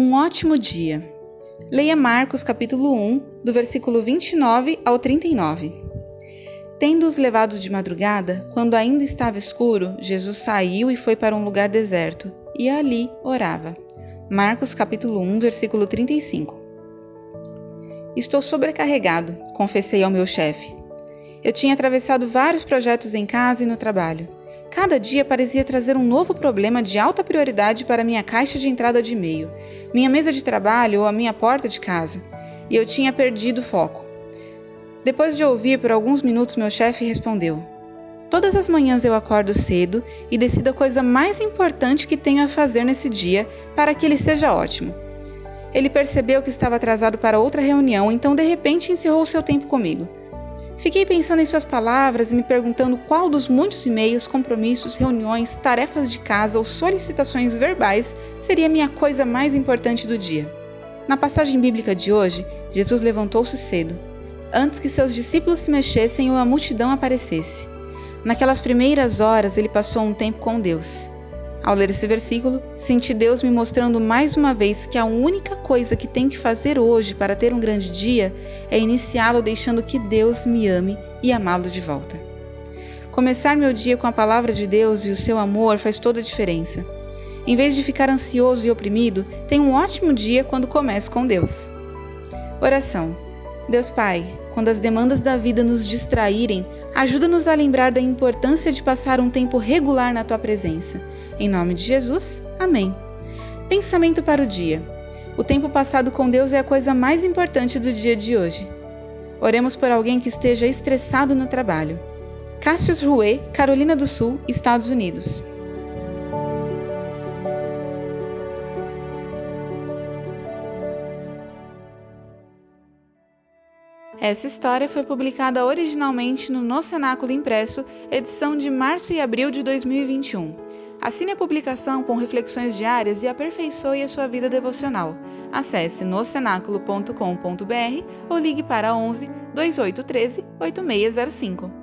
Um ótimo dia. Leia Marcos capítulo 1, do versículo 29 ao 39. Tendo-os levado de madrugada, quando ainda estava escuro, Jesus saiu e foi para um lugar deserto, e ali orava. Marcos capítulo 1, versículo 35. Estou sobrecarregado, confessei ao meu chefe. Eu tinha atravessado vários projetos em casa e no trabalho. Cada dia parecia trazer um novo problema de alta prioridade para minha caixa de entrada de e-mail, minha mesa de trabalho ou a minha porta de casa, e eu tinha perdido o foco. Depois de ouvir por alguns minutos, meu chefe respondeu: Todas as manhãs eu acordo cedo e decido a coisa mais importante que tenho a fazer nesse dia para que ele seja ótimo. Ele percebeu que estava atrasado para outra reunião, então de repente encerrou seu tempo comigo. Fiquei pensando em suas palavras e me perguntando qual dos muitos e-mails, compromissos, reuniões, tarefas de casa ou solicitações verbais seria a minha coisa mais importante do dia. Na passagem bíblica de hoje, Jesus levantou-se cedo, antes que seus discípulos se mexessem ou a multidão aparecesse. Naquelas primeiras horas, ele passou um tempo com Deus. Ao ler esse versículo, senti Deus me mostrando mais uma vez que a única coisa que tenho que fazer hoje para ter um grande dia é iniciá-lo deixando que Deus me ame e amá-lo de volta. Começar meu dia com a palavra de Deus e o seu amor faz toda a diferença. Em vez de ficar ansioso e oprimido, tenha um ótimo dia quando começo com Deus. Oração. Deus Pai, quando as demandas da vida nos distraírem, ajuda-nos a lembrar da importância de passar um tempo regular na tua presença. Em nome de Jesus, amém. Pensamento para o dia. O tempo passado com Deus é a coisa mais importante do dia de hoje. Oremos por alguém que esteja estressado no trabalho. Cassius Rouet, Carolina do Sul, Estados Unidos. Essa história foi publicada originalmente no No Cenáculo Impresso, edição de março e abril de 2021. Assine a publicação com reflexões diárias e aperfeiçoe a sua vida devocional. Acesse nocenáculo.com.br ou ligue para 11 2813 8605.